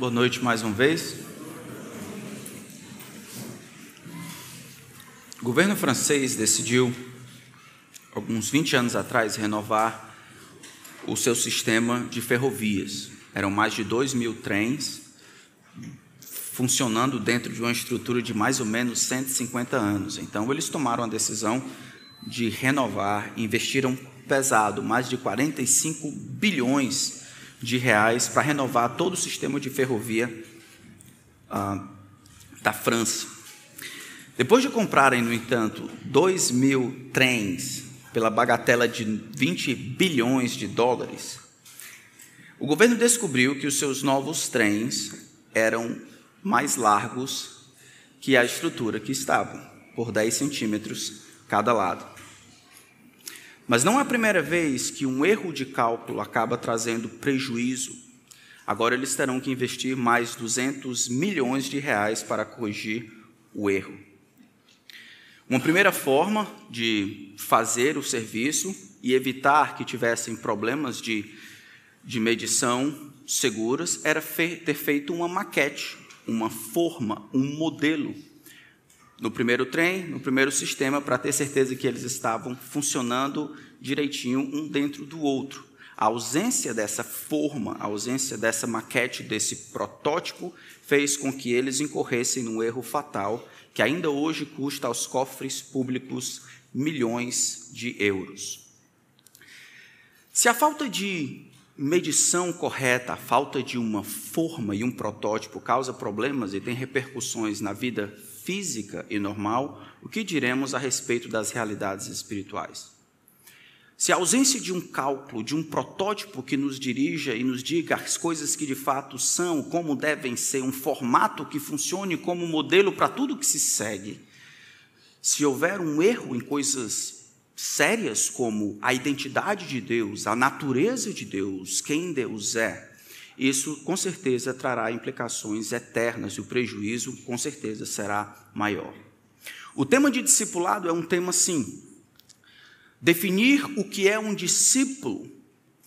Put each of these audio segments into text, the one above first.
Boa noite mais uma vez. O governo francês decidiu, alguns 20 anos atrás, renovar o seu sistema de ferrovias. Eram mais de 2 mil trens funcionando dentro de uma estrutura de mais ou menos 150 anos. Então, eles tomaram a decisão de renovar, investiram pesado, mais de 45 bilhões de reais para renovar todo o sistema de ferrovia ah, da França. Depois de comprarem, no entanto, 2 mil trens pela bagatela de 20 bilhões de dólares, o governo descobriu que os seus novos trens eram mais largos que a estrutura que estavam, por 10 centímetros cada lado. Mas não é a primeira vez que um erro de cálculo acaba trazendo prejuízo. Agora eles terão que investir mais 200 milhões de reais para corrigir o erro. Uma primeira forma de fazer o serviço e evitar que tivessem problemas de, de medição seguras era fe ter feito uma maquete, uma forma, um modelo no primeiro trem, no primeiro sistema, para ter certeza que eles estavam funcionando direitinho um dentro do outro. A ausência dessa forma, a ausência dessa maquete, desse protótipo, fez com que eles incorressem num erro fatal que ainda hoje custa aos cofres públicos milhões de euros. Se a falta de medição correta, a falta de uma forma e um protótipo causa problemas e tem repercussões na vida física e normal, o que diremos a respeito das realidades espirituais? Se a ausência de um cálculo, de um protótipo que nos dirija e nos diga as coisas que de fato são, como devem ser, um formato que funcione como modelo para tudo que se segue, se houver um erro em coisas sérias como a identidade de Deus, a natureza de Deus, quem Deus é, isso com certeza trará implicações eternas e o prejuízo com certeza será maior. O tema de discipulado é um tema sim. Definir o que é um discípulo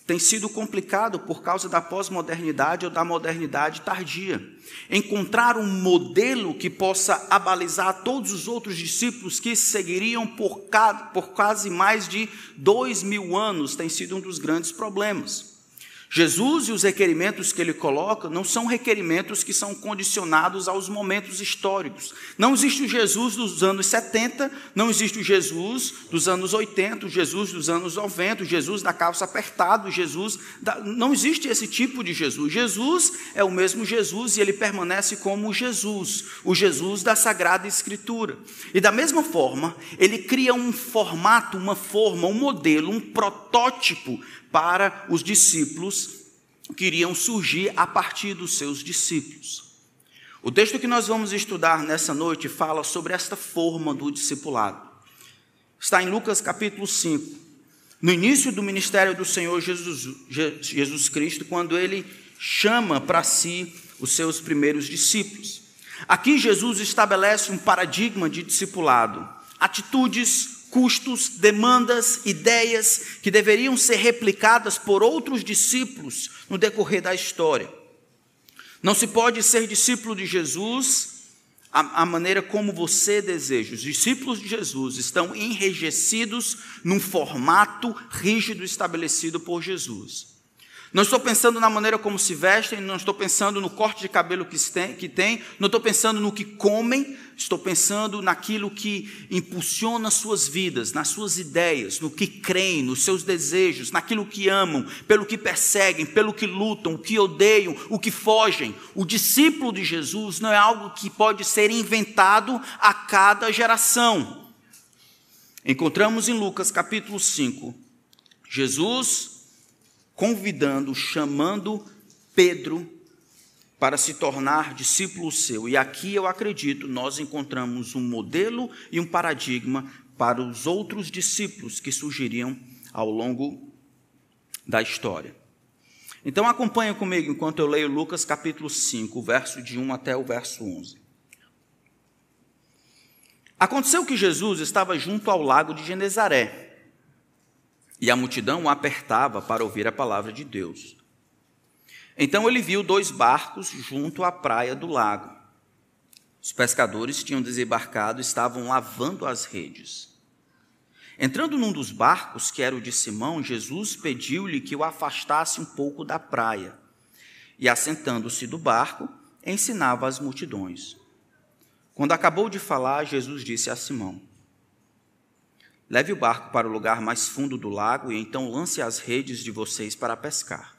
tem sido complicado por causa da pós-modernidade ou da modernidade tardia. Encontrar um modelo que possa abalizar todos os outros discípulos que seguiriam por, por quase mais de dois mil anos tem sido um dos grandes problemas. Jesus e os requerimentos que ele coloca não são requerimentos que são condicionados aos momentos históricos. Não existe o Jesus dos anos 70, não existe o Jesus dos anos 80, o Jesus dos anos 90, o Jesus da calça apertada, o Jesus. Da... Não existe esse tipo de Jesus. Jesus é o mesmo Jesus e ele permanece como Jesus, o Jesus da Sagrada Escritura. E da mesma forma, ele cria um formato, uma forma, um modelo, um protótipo para os discípulos que iriam surgir a partir dos seus discípulos. O texto que nós vamos estudar nessa noite fala sobre esta forma do discipulado. Está em Lucas capítulo 5. No início do ministério do Senhor Jesus, Jesus Cristo, quando ele chama para si os seus primeiros discípulos. Aqui Jesus estabelece um paradigma de discipulado, atitudes, custos, demandas, ideias que deveriam ser replicadas por outros discípulos no decorrer da história. Não se pode ser discípulo de Jesus a, maneira como você deseja. Os discípulos de Jesus estão enrijecidos num formato rígido estabelecido por Jesus. Não estou pensando na maneira como se vestem, não estou pensando no corte de cabelo que tem, não estou pensando no que comem, estou pensando naquilo que impulsiona suas vidas, nas suas ideias, no que creem, nos seus desejos, naquilo que amam, pelo que perseguem, pelo que lutam, o que odeiam, o que fogem. O discípulo de Jesus não é algo que pode ser inventado a cada geração. Encontramos em Lucas capítulo 5, Jesus convidando, chamando Pedro para se tornar discípulo seu. E aqui eu acredito, nós encontramos um modelo e um paradigma para os outros discípulos que surgiriam ao longo da história. Então acompanha comigo enquanto eu leio Lucas capítulo 5, verso de 1 até o verso 11. Aconteceu que Jesus estava junto ao lago de Genezaré e a multidão o apertava para ouvir a palavra de Deus. Então ele viu dois barcos junto à praia do lago. Os pescadores tinham desembarcado e estavam lavando as redes. Entrando num dos barcos, que era o de Simão, Jesus pediu-lhe que o afastasse um pouco da praia. E assentando-se do barco, ensinava as multidões. Quando acabou de falar, Jesus disse a Simão: Leve o barco para o lugar mais fundo do lago e então lance as redes de vocês para pescar.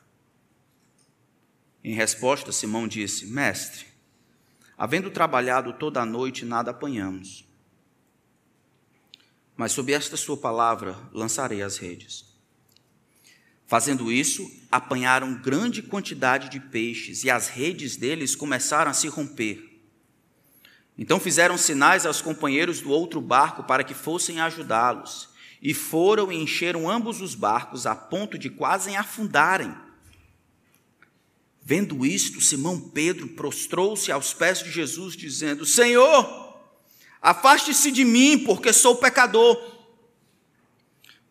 Em resposta, Simão disse: Mestre, havendo trabalhado toda a noite, nada apanhamos. Mas sob esta sua palavra lançarei as redes. Fazendo isso, apanharam grande quantidade de peixes e as redes deles começaram a se romper. Então fizeram sinais aos companheiros do outro barco para que fossem ajudá-los. E foram e encheram ambos os barcos a ponto de quase afundarem. Vendo isto, Simão Pedro prostrou-se aos pés de Jesus, dizendo: Senhor, afaste-se de mim, porque sou pecador.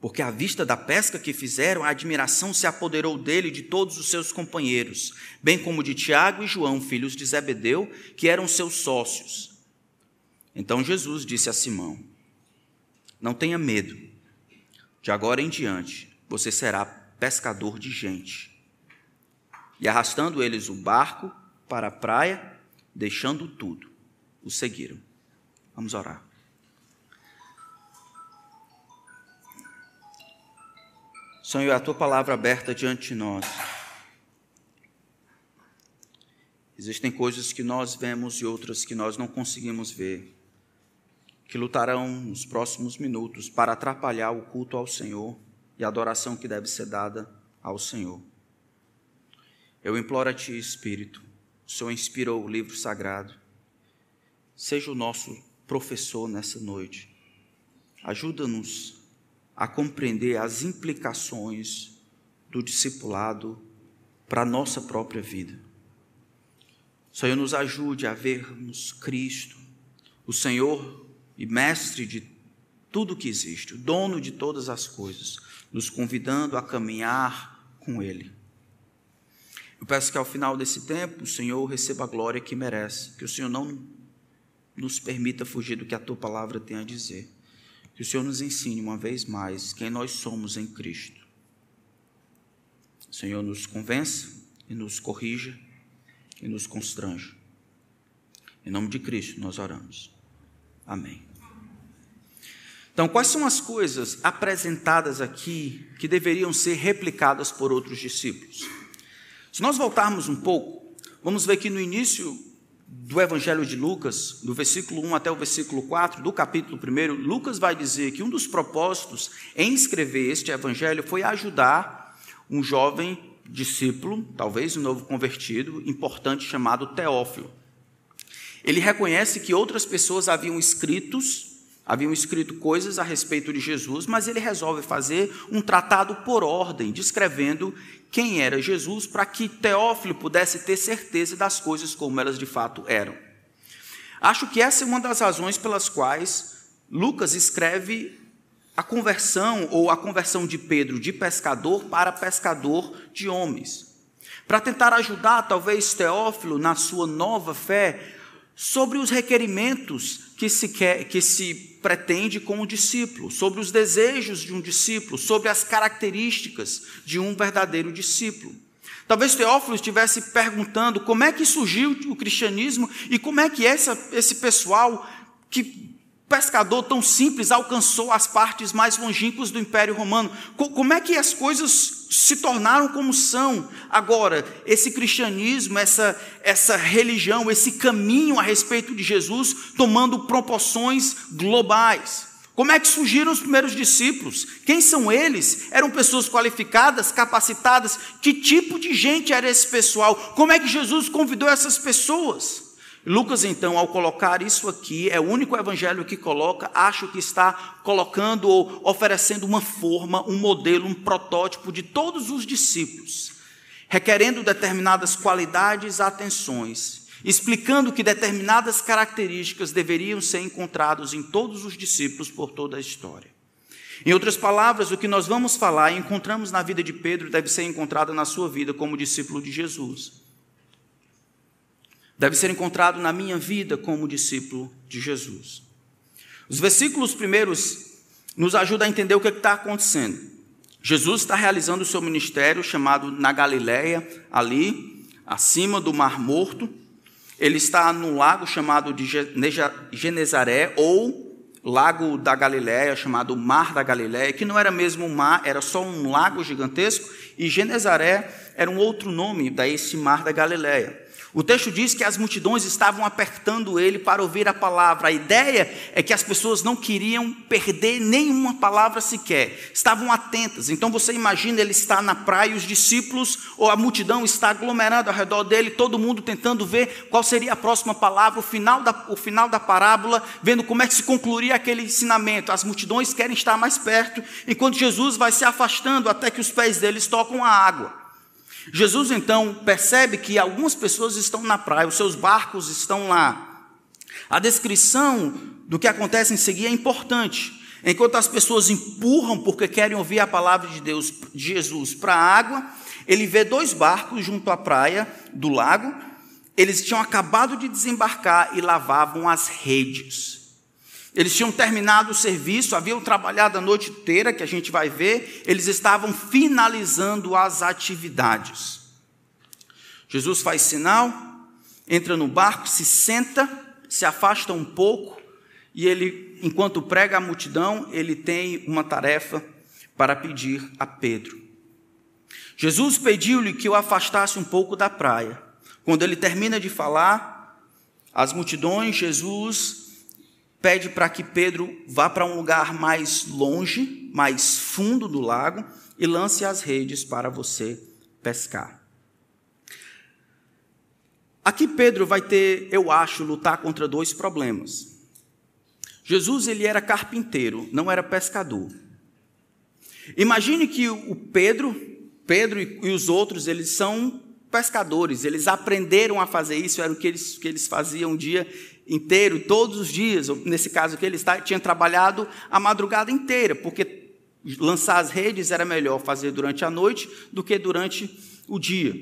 Porque à vista da pesca que fizeram, a admiração se apoderou dele e de todos os seus companheiros, bem como de Tiago e João, filhos de Zebedeu, que eram seus sócios. Então Jesus disse a Simão: Não tenha medo, de agora em diante você será pescador de gente. E arrastando eles o barco para a praia, deixando tudo, o seguiram. Vamos orar. Senhor, a tua palavra aberta diante de nós. Existem coisas que nós vemos e outras que nós não conseguimos ver que lutarão nos próximos minutos para atrapalhar o culto ao Senhor e a adoração que deve ser dada ao Senhor. Eu imploro a Ti, Espírito, o Senhor inspirou o livro sagrado. Seja o nosso professor nessa noite. Ajuda-nos a compreender as implicações do discipulado para a nossa própria vida. Senhor, nos ajude a vermos Cristo, o Senhor e mestre de tudo que existe, o dono de todas as coisas, nos convidando a caminhar com Ele. Eu peço que ao final desse tempo o Senhor receba a glória que merece, que o Senhor não nos permita fugir do que a tua palavra tem a dizer, que o Senhor nos ensine uma vez mais quem nós somos em Cristo. O Senhor nos convença e nos corrija e nos constranja. Em nome de Cristo nós oramos. Amém. Então, quais são as coisas apresentadas aqui que deveriam ser replicadas por outros discípulos? Se nós voltarmos um pouco, vamos ver que no início do Evangelho de Lucas, do versículo 1 até o versículo 4 do capítulo 1, Lucas vai dizer que um dos propósitos em escrever este Evangelho foi ajudar um jovem discípulo, talvez um novo convertido, importante chamado Teófilo. Ele reconhece que outras pessoas haviam escritos, haviam escrito coisas a respeito de Jesus, mas ele resolve fazer um tratado por ordem, descrevendo quem era Jesus, para que Teófilo pudesse ter certeza das coisas como elas de fato eram. Acho que essa é uma das razões pelas quais Lucas escreve a conversão ou a conversão de Pedro de pescador para pescador de homens. Para tentar ajudar, talvez, Teófilo na sua nova fé sobre os requerimentos que se, quer, que se pretende com o discípulo, sobre os desejos de um discípulo, sobre as características de um verdadeiro discípulo. Talvez Teófilo estivesse perguntando como é que surgiu o cristianismo e como é que essa, esse pessoal que pescador tão simples alcançou as partes mais longínquas do Império Romano. Como é que as coisas se tornaram como são agora? Esse cristianismo, essa, essa religião, esse caminho a respeito de Jesus tomando proporções globais. Como é que surgiram os primeiros discípulos? Quem são eles? Eram pessoas qualificadas, capacitadas? Que tipo de gente era esse pessoal? Como é que Jesus convidou essas pessoas? Lucas, então, ao colocar isso aqui, é o único evangelho que coloca, acho que está colocando ou oferecendo uma forma, um modelo, um protótipo de todos os discípulos, requerendo determinadas qualidades, atenções, explicando que determinadas características deveriam ser encontradas em todos os discípulos por toda a história. Em outras palavras, o que nós vamos falar e encontramos na vida de Pedro deve ser encontrado na sua vida como discípulo de Jesus. Deve ser encontrado na minha vida como discípulo de Jesus. Os versículos primeiros nos ajudam a entender o que é está acontecendo. Jesus está realizando o seu ministério chamado na Galileia, ali, acima do Mar Morto. Ele está no lago chamado de Genezaré, ou lago da Galiléia, chamado Mar da Galiléia, que não era mesmo um mar, era só um lago gigantesco, e Genezaré era um outro nome da esse Mar da Galiléia. O texto diz que as multidões estavam apertando ele para ouvir a palavra. A ideia é que as pessoas não queriam perder nenhuma palavra sequer, estavam atentas. Então você imagina ele está na praia, os discípulos ou a multidão está aglomerada ao redor dele, todo mundo tentando ver qual seria a próxima palavra, o final da, o final da parábola, vendo como é que se concluiria aquele ensinamento. As multidões querem estar mais perto, enquanto Jesus vai se afastando até que os pés deles tocam a água. Jesus então percebe que algumas pessoas estão na praia, os seus barcos estão lá. A descrição do que acontece em seguida é importante. Enquanto as pessoas empurram porque querem ouvir a palavra de Deus, de Jesus, para a água, ele vê dois barcos junto à praia do lago. Eles tinham acabado de desembarcar e lavavam as redes. Eles tinham terminado o serviço, haviam trabalhado a noite inteira, que a gente vai ver, eles estavam finalizando as atividades. Jesus faz sinal, entra no barco, se senta, se afasta um pouco, e ele, enquanto prega a multidão, ele tem uma tarefa para pedir a Pedro. Jesus pediu-lhe que o afastasse um pouco da praia. Quando ele termina de falar, as multidões, Jesus pede para que Pedro vá para um lugar mais longe, mais fundo do lago e lance as redes para você pescar. Aqui Pedro vai ter, eu acho, lutar contra dois problemas. Jesus ele era carpinteiro, não era pescador. Imagine que o Pedro, Pedro e os outros, eles são pescadores, eles aprenderam a fazer isso, era o que eles, que eles faziam um dia inteiro, todos os dias, nesse caso que ele está, tinha trabalhado a madrugada inteira, porque lançar as redes era melhor fazer durante a noite do que durante o dia.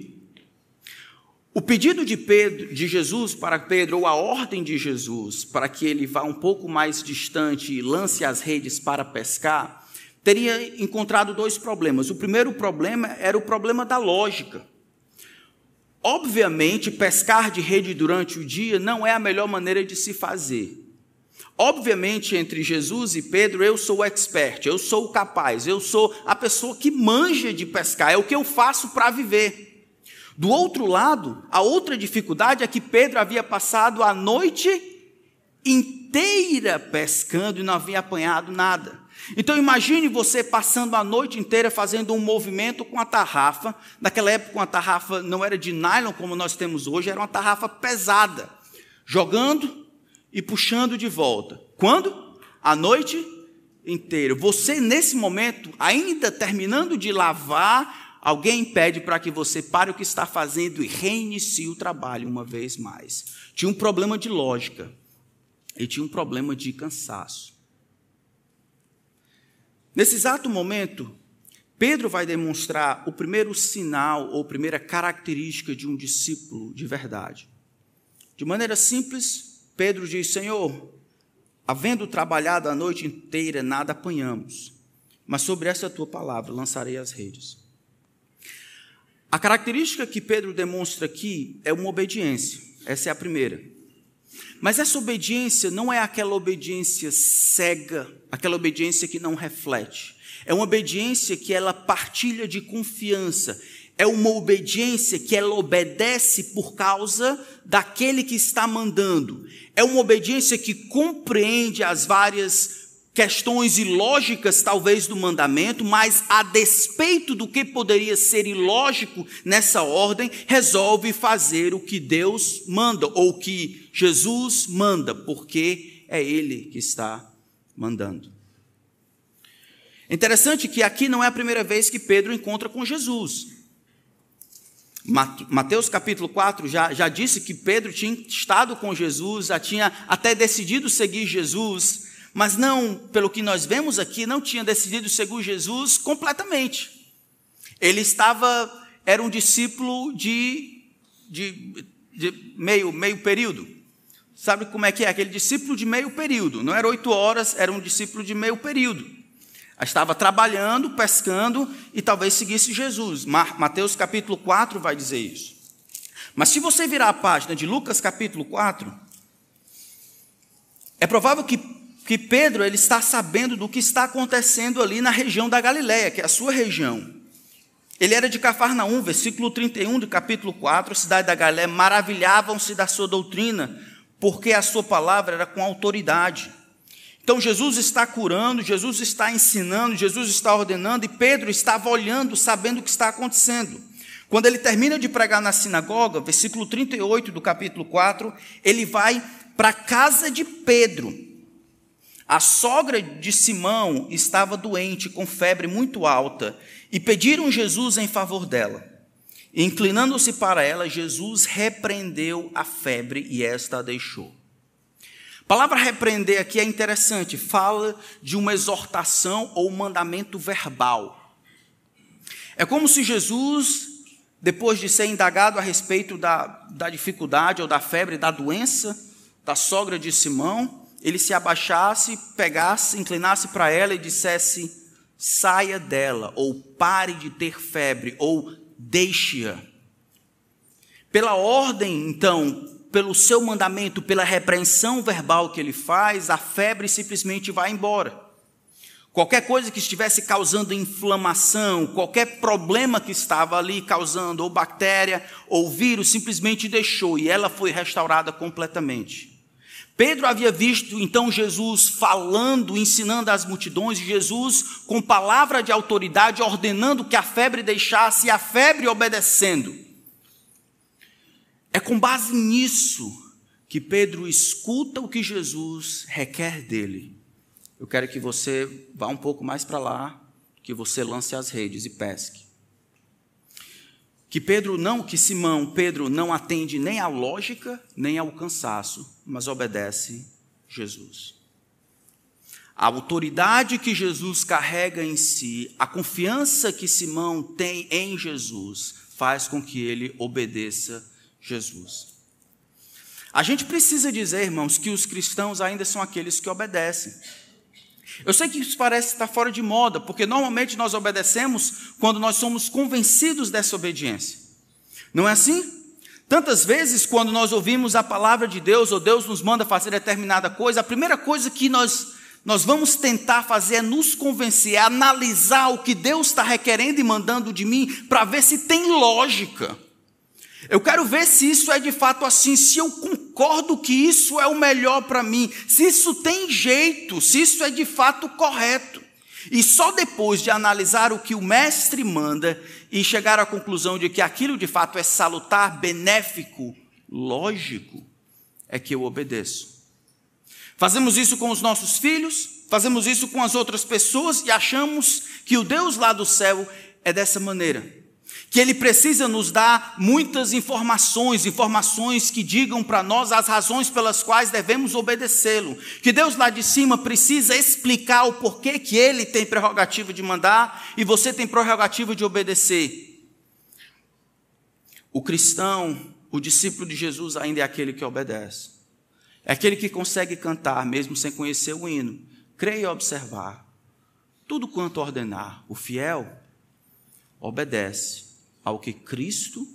O pedido de Pedro, de Jesus para Pedro, ou a ordem de Jesus para que ele vá um pouco mais distante e lance as redes para pescar, teria encontrado dois problemas. O primeiro problema era o problema da lógica. Obviamente, pescar de rede durante o dia não é a melhor maneira de se fazer. Obviamente, entre Jesus e Pedro, eu sou o expert, eu sou o capaz, eu sou a pessoa que manja de pescar, é o que eu faço para viver. Do outro lado, a outra dificuldade é que Pedro havia passado a noite inteira pescando e não havia apanhado nada. Então imagine você passando a noite inteira fazendo um movimento com a tarrafa. Naquela época, uma tarrafa não era de nylon como nós temos hoje, era uma tarrafa pesada, jogando e puxando de volta. Quando? A noite inteira. Você, nesse momento, ainda terminando de lavar, alguém pede para que você pare o que está fazendo e reinicie o trabalho uma vez mais. Tinha um problema de lógica e tinha um problema de cansaço. Nesse exato momento, Pedro vai demonstrar o primeiro sinal ou primeira característica de um discípulo de verdade. De maneira simples, Pedro diz: Senhor, havendo trabalhado a noite inteira, nada apanhamos, mas sobre essa tua palavra lançarei as redes. A característica que Pedro demonstra aqui é uma obediência, essa é a primeira. Mas essa obediência não é aquela obediência cega, aquela obediência que não reflete. É uma obediência que ela partilha de confiança. É uma obediência que ela obedece por causa daquele que está mandando. É uma obediência que compreende as várias questões ilógicas, talvez, do mandamento, mas a despeito do que poderia ser ilógico nessa ordem, resolve fazer o que Deus manda, ou que Jesus manda, porque é Ele que está mandando. Interessante que aqui não é a primeira vez que Pedro encontra com Jesus. Mateus capítulo 4 já, já disse que Pedro tinha estado com Jesus, já tinha até decidido seguir Jesus, mas não, pelo que nós vemos aqui, não tinha decidido seguir Jesus completamente. Ele estava, era um discípulo de, de, de meio, meio período. Sabe como é que é? Aquele discípulo de meio período. Não era oito horas, era um discípulo de meio período. Estava trabalhando, pescando e talvez seguisse Jesus. Mateus capítulo 4 vai dizer isso. Mas se você virar a página de Lucas capítulo 4, é provável que, que Pedro ele está sabendo do que está acontecendo ali na região da Galiléia, que é a sua região. Ele era de Cafarnaum, versículo 31 do capítulo 4, a cidade da Galiléia, maravilhavam-se da sua doutrina, porque a sua palavra era com autoridade. Então Jesus está curando, Jesus está ensinando, Jesus está ordenando, e Pedro estava olhando, sabendo o que está acontecendo. Quando ele termina de pregar na sinagoga, versículo 38 do capítulo 4, ele vai para a casa de Pedro. A sogra de Simão estava doente, com febre muito alta, e pediram Jesus em favor dela. Inclinando-se para ela, Jesus repreendeu a febre e esta a deixou. A palavra repreender aqui é interessante, fala de uma exortação ou mandamento verbal. É como se Jesus depois de ser indagado a respeito da, da dificuldade ou da febre, da doença da sogra de Simão, ele se abaixasse, pegasse, inclinasse para ela e dissesse: saia dela, ou pare de ter febre, ou deixe-a. Pela ordem, então, pelo seu mandamento, pela repreensão verbal que ele faz, a febre simplesmente vai embora. Qualquer coisa que estivesse causando inflamação, qualquer problema que estava ali causando, ou bactéria, ou vírus, simplesmente deixou e ela foi restaurada completamente. Pedro havia visto então Jesus falando, ensinando às multidões, e Jesus, com palavra de autoridade, ordenando que a febre deixasse e a febre obedecendo. É com base nisso que Pedro escuta o que Jesus requer dele eu quero que você vá um pouco mais para lá, que você lance as redes e pesque. Que Pedro não, que Simão, Pedro não atende nem à lógica, nem ao cansaço, mas obedece Jesus. A autoridade que Jesus carrega em si, a confiança que Simão tem em Jesus, faz com que ele obedeça Jesus. A gente precisa dizer, irmãos, que os cristãos ainda são aqueles que obedecem. Eu sei que isso parece estar fora de moda, porque normalmente nós obedecemos quando nós somos convencidos dessa obediência. Não é assim? Tantas vezes, quando nós ouvimos a palavra de Deus, ou Deus nos manda fazer determinada coisa, a primeira coisa que nós, nós vamos tentar fazer é nos convencer, é analisar o que Deus está requerendo e mandando de mim, para ver se tem lógica. Eu quero ver se isso é de fato assim, se eu concordo que isso é o melhor para mim, se isso tem jeito, se isso é de fato correto. E só depois de analisar o que o mestre manda e chegar à conclusão de que aquilo de fato é salutar, benéfico, lógico, é que eu obedeço. Fazemos isso com os nossos filhos, fazemos isso com as outras pessoas e achamos que o Deus lá do céu é dessa maneira que ele precisa nos dar muitas informações, informações que digam para nós as razões pelas quais devemos obedecê-lo. Que Deus lá de cima precisa explicar o porquê que ele tem prerrogativa de mandar e você tem prerrogativa de obedecer. O cristão, o discípulo de Jesus ainda é aquele que obedece. É aquele que consegue cantar mesmo sem conhecer o hino. Crer e observar. Tudo quanto ordenar. O fiel obedece ao que Cristo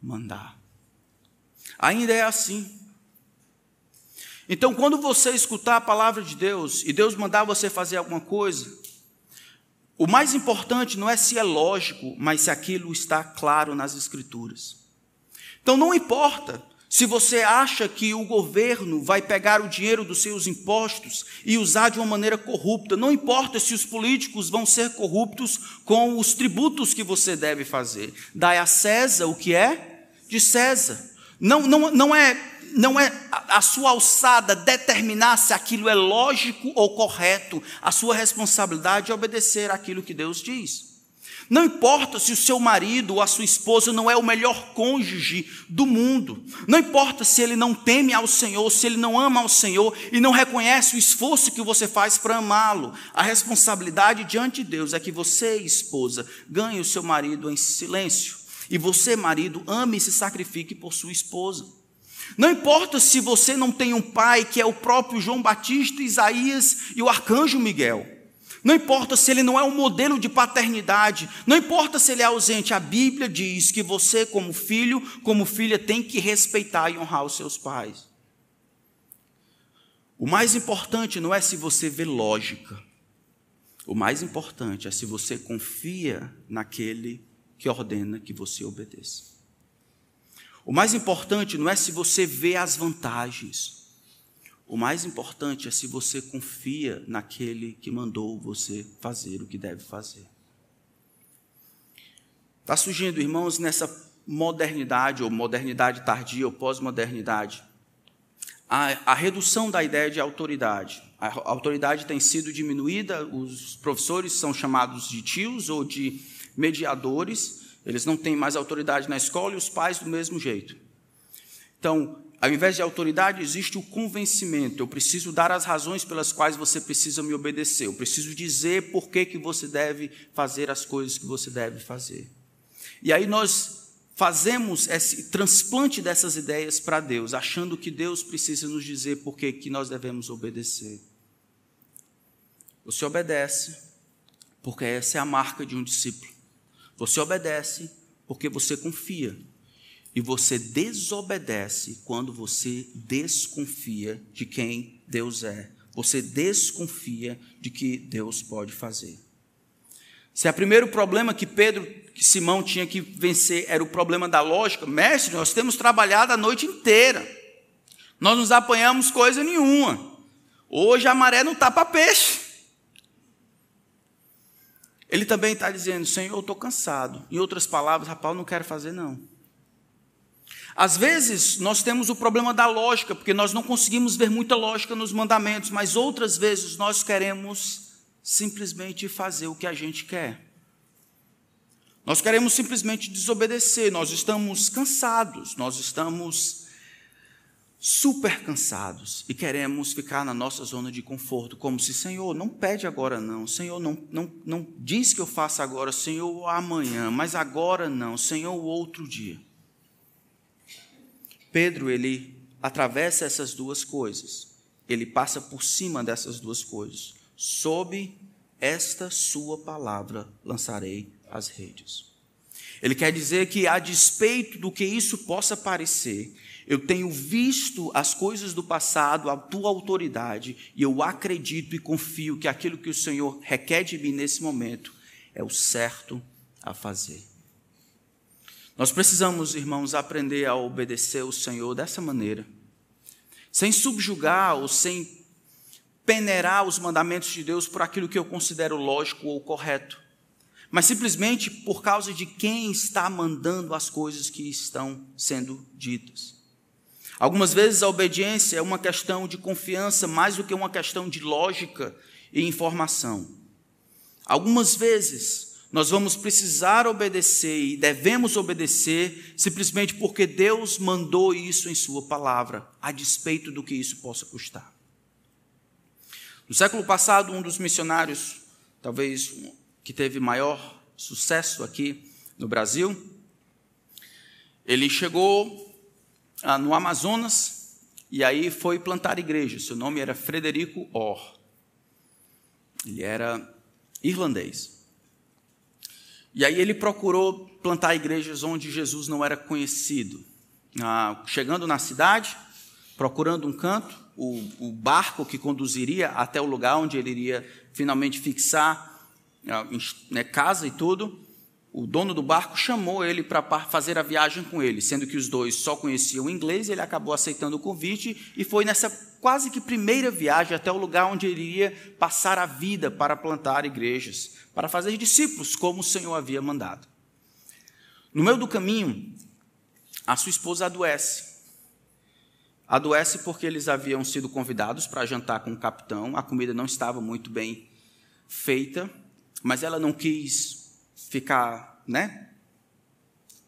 mandar. Ainda é assim. Então, quando você escutar a palavra de Deus e Deus mandar você fazer alguma coisa, o mais importante não é se é lógico, mas se aquilo está claro nas Escrituras. Então, não importa se você acha que o governo vai pegar o dinheiro dos seus impostos e usar de uma maneira corrupta, não importa se os políticos vão ser corruptos com os tributos que você deve fazer. Dai a César o que é de César. Não, não, não é, não é a sua alçada determinar se aquilo é lógico ou correto. A sua responsabilidade é obedecer aquilo que Deus diz. Não importa se o seu marido ou a sua esposa não é o melhor cônjuge do mundo. Não importa se ele não teme ao Senhor, se ele não ama ao Senhor e não reconhece o esforço que você faz para amá-lo. A responsabilidade diante de Deus é que você, esposa, ganhe o seu marido em silêncio. E você, marido, ame e se sacrifique por sua esposa. Não importa se você não tem um pai que é o próprio João Batista, Isaías e o arcanjo Miguel. Não importa se ele não é um modelo de paternidade, não importa se ele é ausente, a Bíblia diz que você, como filho, como filha, tem que respeitar e honrar os seus pais. O mais importante não é se você vê lógica, o mais importante é se você confia naquele que ordena que você obedeça. O mais importante não é se você vê as vantagens, o mais importante é se você confia naquele que mandou você fazer o que deve fazer. Está surgindo, irmãos, nessa modernidade, ou modernidade tardia, ou pós-modernidade, a, a, redução da ideia de autoridade. A autoridade tem sido diminuída, os professores são chamados de tios ou de mediadores, eles não têm mais autoridade na escola e os pais do mesmo jeito. Então, ao invés de autoridade, existe o convencimento. Eu preciso dar as razões pelas quais você precisa me obedecer. Eu preciso dizer por que, que você deve fazer as coisas que você deve fazer. E aí nós fazemos esse transplante dessas ideias para Deus, achando que Deus precisa nos dizer por que, que nós devemos obedecer. Você obedece, porque essa é a marca de um discípulo. Você obedece porque você confia e você desobedece quando você desconfia de quem Deus é. Você desconfia de que Deus pode fazer. Se é o primeiro problema que Pedro, que Simão tinha que vencer era o problema da lógica, mestre, nós temos trabalhado a noite inteira. Nós nos apanhamos coisa nenhuma. Hoje a maré não está para peixe. Ele também está dizendo, Senhor, eu estou cansado. Em outras palavras, rapaz, eu não quero fazer não. Às vezes nós temos o problema da lógica, porque nós não conseguimos ver muita lógica nos mandamentos, mas outras vezes nós queremos simplesmente fazer o que a gente quer. Nós queremos simplesmente desobedecer, nós estamos cansados, nós estamos super cansados e queremos ficar na nossa zona de conforto, como se, Senhor, não pede agora não, Senhor, não, não, não diz que eu faça agora, Senhor, amanhã, mas agora não, Senhor, outro dia. Pedro, ele atravessa essas duas coisas. Ele passa por cima dessas duas coisas. Sob esta sua palavra lançarei as redes. Ele quer dizer que, a despeito do que isso possa parecer, eu tenho visto as coisas do passado, a tua autoridade, e eu acredito e confio que aquilo que o Senhor requer de mim nesse momento é o certo a fazer. Nós precisamos, irmãos, aprender a obedecer o Senhor dessa maneira, sem subjugar ou sem peneirar os mandamentos de Deus por aquilo que eu considero lógico ou correto, mas simplesmente por causa de quem está mandando as coisas que estão sendo ditas. Algumas vezes a obediência é uma questão de confiança mais do que uma questão de lógica e informação. Algumas vezes nós vamos precisar obedecer e devemos obedecer simplesmente porque Deus mandou isso em Sua palavra, a despeito do que isso possa custar. No século passado, um dos missionários, talvez que teve maior sucesso aqui no Brasil, ele chegou ah, no Amazonas e aí foi plantar igreja. Seu nome era Frederico Orr. Ele era irlandês. E aí ele procurou plantar igrejas onde Jesus não era conhecido. Ah, chegando na cidade, procurando um canto, o, o, barco que conduziria até o lugar onde ele iria finalmente fixar ah, né, casa e tudo, o dono do barco chamou ele para fazer a viagem com ele, sendo que os dois só conheciam inglês, ele acabou aceitando o convite e foi nessa quase que primeira viagem até o lugar onde ele iria passar a vida para plantar igrejas para fazer discípulos, como o Senhor havia mandado. No meio do caminho, a sua esposa adoece. Adoece porque eles haviam sido convidados para jantar com o capitão, a comida não estava muito bem feita, mas ela não quis ficar, né?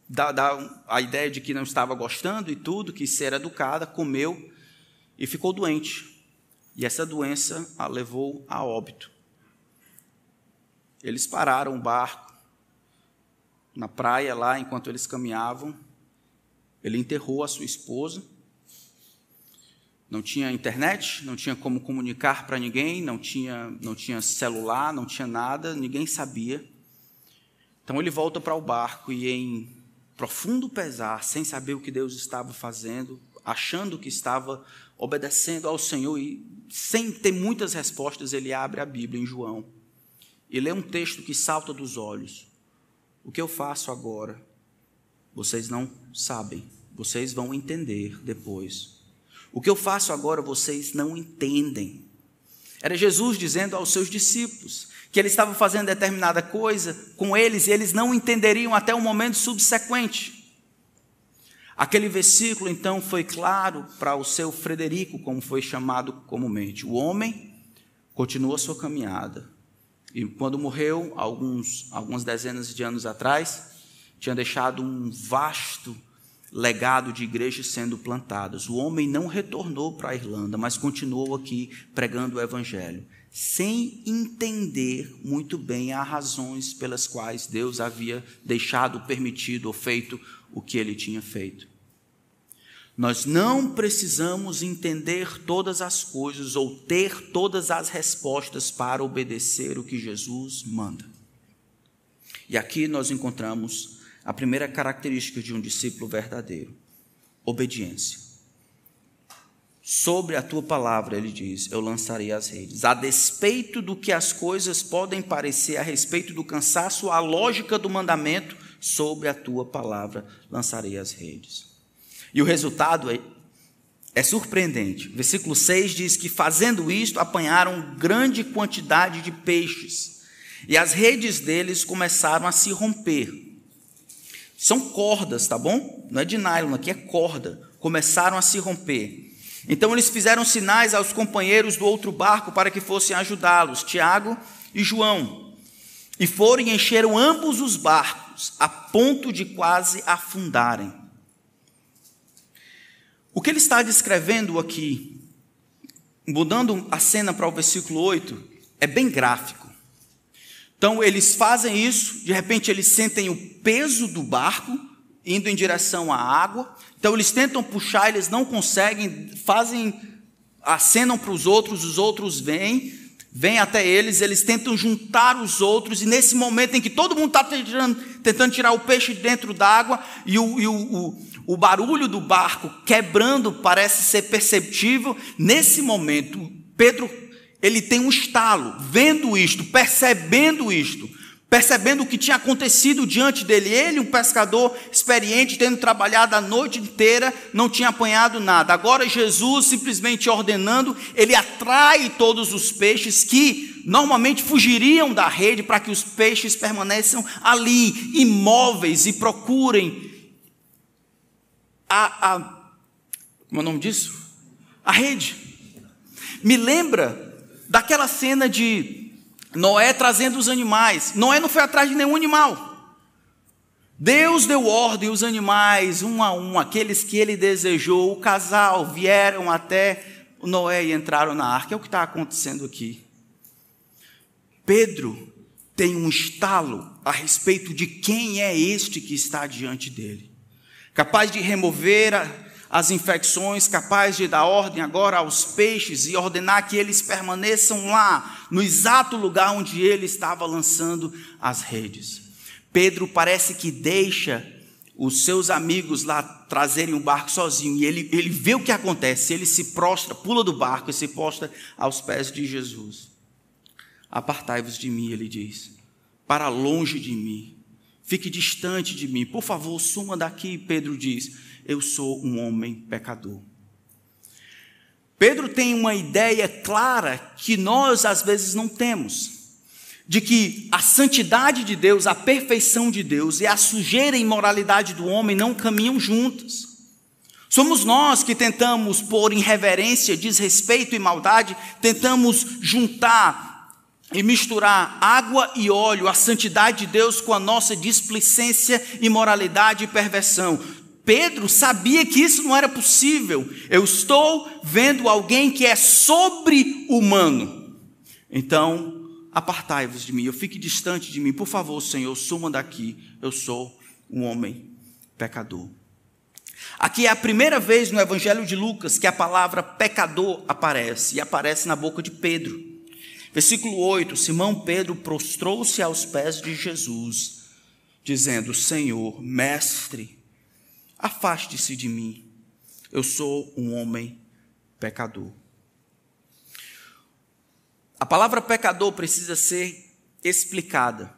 Dar, dar a ideia de que não estava gostando e tudo, que ser educada, comeu e ficou doente. E essa doença a levou a óbito. Eles pararam o barco na praia lá enquanto eles caminhavam. Ele enterrou a sua esposa. Não tinha internet, não tinha como comunicar para ninguém, não tinha, não tinha celular, não tinha nada, ninguém sabia. Então ele volta para o barco e, em profundo pesar, sem saber o que Deus estava fazendo, achando que estava obedecendo ao Senhor e sem ter muitas respostas, ele abre a Bíblia em João e lê um texto que salta dos olhos. O que eu faço agora? Vocês não sabem, vocês vão entender depois. O que eu faço agora vocês não entendem. Era Jesus dizendo aos seus discípulos que ele estava fazendo determinada coisa com eles e eles não entenderiam até o momento subsequente. Aquele versículo então foi claro para o seu Frederico, como foi chamado comumente. O homem continua sua caminhada. E quando morreu, alguns, algumas dezenas de anos atrás, tinha deixado um vasto legado de igrejas sendo plantadas. O homem não retornou para a Irlanda, mas continuou aqui pregando o evangelho, sem entender muito bem as razões pelas quais Deus havia deixado, permitido ou feito o que ele tinha feito. Nós não precisamos entender todas as coisas ou ter todas as respostas para obedecer o que Jesus manda. E aqui nós encontramos a primeira característica de um discípulo verdadeiro: obediência. Sobre a tua palavra, ele diz: Eu lançarei as redes. A despeito do que as coisas podem parecer, a respeito do cansaço, a lógica do mandamento, sobre a tua palavra lançarei as redes. E o resultado é, é surpreendente. Versículo 6 diz que, fazendo isto, apanharam grande quantidade de peixes, e as redes deles começaram a se romper. São cordas, tá bom? Não é de nylon, aqui é corda. Começaram a se romper. Então eles fizeram sinais aos companheiros do outro barco para que fossem ajudá-los, Tiago e João. E foram e encheram ambos os barcos, a ponto de quase afundarem. O que ele está descrevendo aqui, mudando a cena para o versículo 8, é bem gráfico. Então, eles fazem isso, de repente, eles sentem o peso do barco indo em direção à água. Então, eles tentam puxar, eles não conseguem, fazem, acenam para os outros, os outros vêm, vêm até eles, eles tentam juntar os outros, e nesse momento em que todo mundo está tentando, tentando, tirar o peixe dentro d'água, e, o, e o, o, o barulho do barco quebrando parece ser perceptível. Nesse momento, Pedro ele tem um estalo, vendo isto, percebendo isto, percebendo o que tinha acontecido diante dele. Ele, um pescador experiente, tendo trabalhado a noite inteira, não tinha apanhado nada. Agora Jesus simplesmente ordenando, ele atrai todos os peixes que normalmente fugiriam da rede para que os peixes permaneçam ali, imóveis e procurem a, a como é o nome disso? A rede. Me lembra daquela cena de Noé trazendo os animais. Noé não foi atrás de nenhum animal. Deus deu ordem, os animais, um a um, aqueles que ele desejou, o casal, vieram até Noé e entraram na arca. É o que está acontecendo aqui. Pedro tem um estalo a respeito de quem é este que está diante dele capaz de remover as infecções, capaz de dar ordem agora aos peixes e ordenar que eles permaneçam lá, no exato lugar onde ele estava lançando as redes. Pedro parece que deixa os seus amigos lá trazerem o barco sozinho, e ele, ele vê o que acontece, ele se prostra, pula do barco e se prostra aos pés de Jesus. Apartai-vos de mim, ele diz, para longe de mim, Fique distante de mim. Por favor, suma daqui. Pedro diz: Eu sou um homem pecador. Pedro tem uma ideia clara que nós às vezes não temos, de que a santidade de Deus, a perfeição de Deus e a sujeira e imoralidade do homem não caminham juntas. Somos nós que tentamos, por irreverência, desrespeito e maldade, tentamos juntar e misturar água e óleo, a santidade de Deus com a nossa displicência, imoralidade e perversão. Pedro sabia que isso não era possível. Eu estou vendo alguém que é sobre-humano. Então, apartai-vos de mim, eu fique distante de mim, por favor, Senhor, suma daqui, eu sou um homem pecador. Aqui é a primeira vez no Evangelho de Lucas que a palavra pecador aparece, e aparece na boca de Pedro. Versículo 8: Simão Pedro prostrou-se aos pés de Jesus, dizendo: Senhor, mestre, Afaste-se de mim, eu sou um homem pecador. A palavra pecador precisa ser explicada,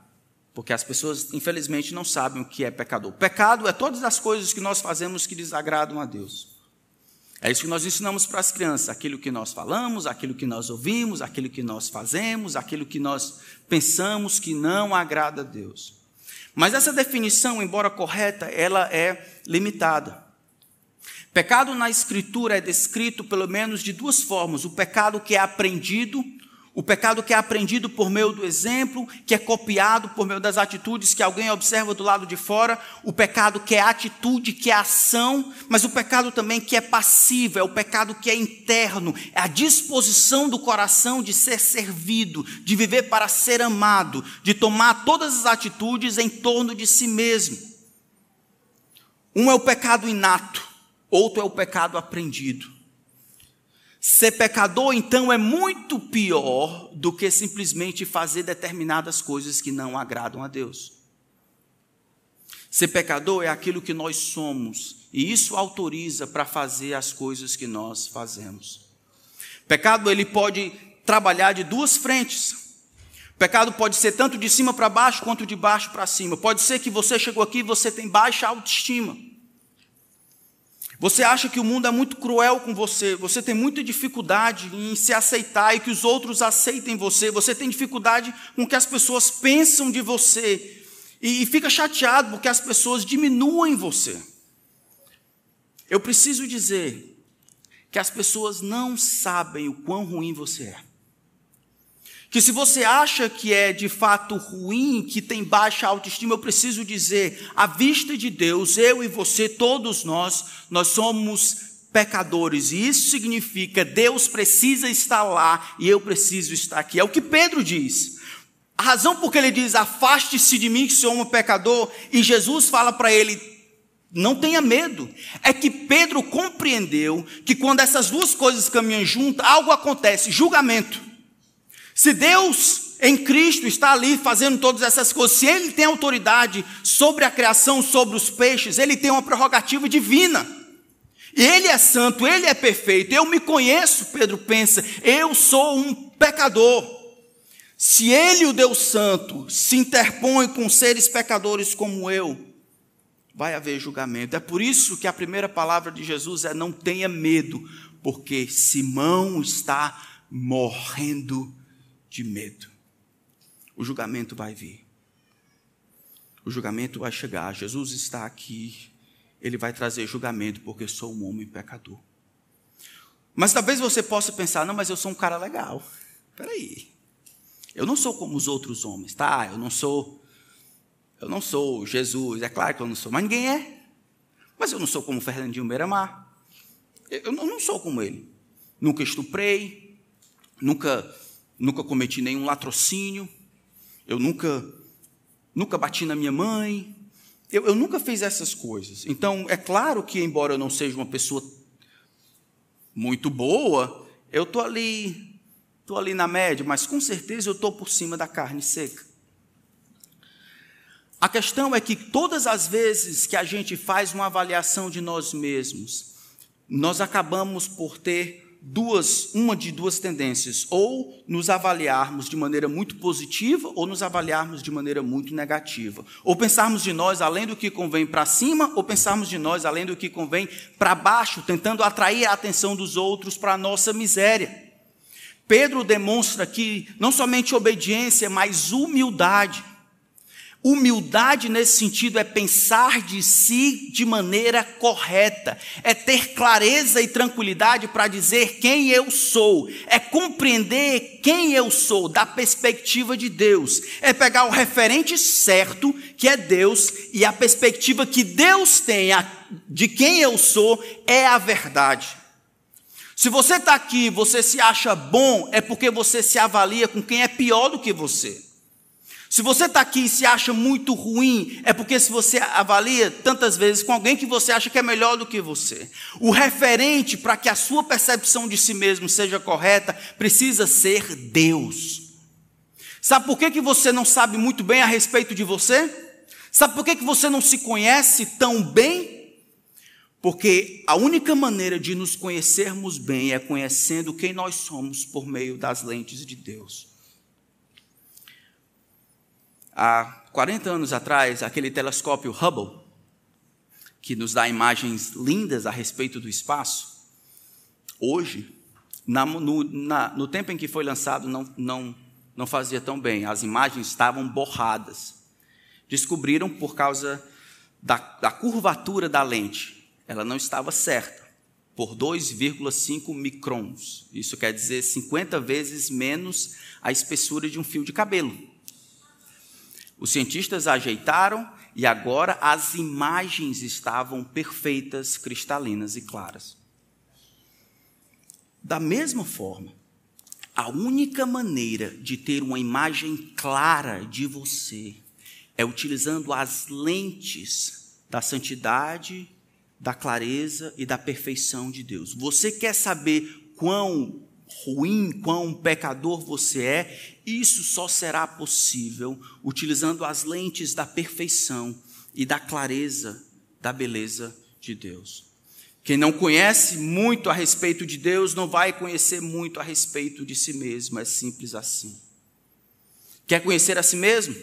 porque as pessoas, infelizmente, não sabem o que é pecador. Pecado é todas as coisas que nós fazemos que desagradam a Deus. É isso que nós ensinamos para as crianças: aquilo que nós falamos, aquilo que nós ouvimos, aquilo que nós fazemos, aquilo que nós pensamos que não agrada a Deus. Mas essa definição, embora correta, ela é limitada. Pecado na Escritura é descrito pelo menos de duas formas: o pecado que é aprendido o pecado que é aprendido por meio do exemplo, que é copiado por meio das atitudes que alguém observa do lado de fora, o pecado que é atitude, que é ação, mas o pecado também que é passivo, é o pecado que é interno, é a disposição do coração de ser servido, de viver para ser amado, de tomar todas as atitudes em torno de si mesmo. Um é o pecado inato, outro é o pecado aprendido. Ser pecador, então, é muito pior do que simplesmente fazer determinadas coisas que não agradam a Deus. Ser pecador é aquilo que nós somos, e isso autoriza para fazer as coisas que nós fazemos. Pecado, ele pode trabalhar de duas frentes. Pecado pode ser tanto de cima para baixo quanto de baixo para cima. Pode ser que você chegou aqui e você tem baixa autoestima. Você acha que o mundo é muito cruel com você, você tem muita dificuldade em se aceitar e que os outros aceitem você, você tem dificuldade com o que as pessoas pensam de você e fica chateado porque as pessoas diminuem você. Eu preciso dizer que as pessoas não sabem o quão ruim você é. Que se você acha que é de fato ruim, que tem baixa autoestima, eu preciso dizer, à vista de Deus, eu e você, todos nós, nós somos pecadores, e isso significa Deus precisa estar lá e eu preciso estar aqui. É o que Pedro diz. A razão por que ele diz, afaste-se de mim que sou um pecador, e Jesus fala para ele, não tenha medo. É que Pedro compreendeu que quando essas duas coisas caminham juntas, algo acontece, julgamento. Se Deus em Cristo está ali fazendo todas essas coisas, se Ele tem autoridade sobre a criação, sobre os peixes, Ele tem uma prerrogativa divina. Ele é santo, Ele é perfeito. Eu me conheço, Pedro pensa, eu sou um pecador. Se Ele, o Deus Santo, se interpõe com seres pecadores como eu, vai haver julgamento. É por isso que a primeira palavra de Jesus é: não tenha medo, porque Simão está morrendo de medo. O julgamento vai vir. O julgamento vai chegar. Jesus está aqui. Ele vai trazer julgamento porque sou um homem pecador. Mas talvez você possa pensar: não, mas eu sou um cara legal. Espera aí. Eu não sou como os outros homens, tá? Eu não sou. Eu não sou Jesus. É claro que eu não sou, mas ninguém é. Mas eu não sou como Fernandinho Beiramar. Eu não sou como ele. Nunca estuprei. Nunca nunca cometi nenhum latrocínio, eu nunca, nunca bati na minha mãe, eu, eu nunca fiz essas coisas. Então, é claro que, embora eu não seja uma pessoa muito boa, eu estou ali, estou ali na média, mas com certeza eu estou por cima da carne seca. A questão é que todas as vezes que a gente faz uma avaliação de nós mesmos, nós acabamos por ter duas, uma de duas tendências, ou nos avaliarmos de maneira muito positiva, ou nos avaliarmos de maneira muito negativa. Ou pensarmos de nós além do que convém para cima, ou pensarmos de nós além do que convém para baixo, tentando atrair a atenção dos outros para a nossa miséria. Pedro demonstra aqui não somente obediência, mas humildade. Humildade nesse sentido é pensar de si de maneira correta, é ter clareza e tranquilidade para dizer quem eu sou, é compreender quem eu sou da perspectiva de Deus, é pegar o referente certo, que é Deus, e a perspectiva que Deus tem de quem eu sou é a verdade. Se você está aqui você se acha bom, é porque você se avalia com quem é pior do que você. Se você está aqui e se acha muito ruim, é porque se você avalia tantas vezes com alguém que você acha que é melhor do que você. O referente para que a sua percepção de si mesmo seja correta precisa ser Deus. Sabe por que, que você não sabe muito bem a respeito de você? Sabe por que, que você não se conhece tão bem? Porque a única maneira de nos conhecermos bem é conhecendo quem nós somos por meio das lentes de Deus. Há 40 anos atrás, aquele telescópio Hubble, que nos dá imagens lindas a respeito do espaço, hoje, na, no, na, no, tempo em que foi lançado, não, não, não fazia tão bem, as imagens estavam borradas. Descobriram por causa da, da curvatura da lente, ela não estava certa, por 2,5 microns. Isso quer dizer 50 vezes menos a espessura de um fio de cabelo. Os cientistas ajeitaram e agora as imagens estavam perfeitas, cristalinas e claras. Da mesma forma, a única maneira de ter uma imagem clara de você é utilizando as lentes da santidade, da clareza e da perfeição de Deus. Você quer saber quão ruim, quão pecador você é, isso só será possível utilizando as lentes da perfeição e da clareza da beleza de Deus. Quem não conhece muito a respeito de Deus não vai conhecer muito a respeito de si mesmo, é simples assim. Quer conhecer a si mesmo?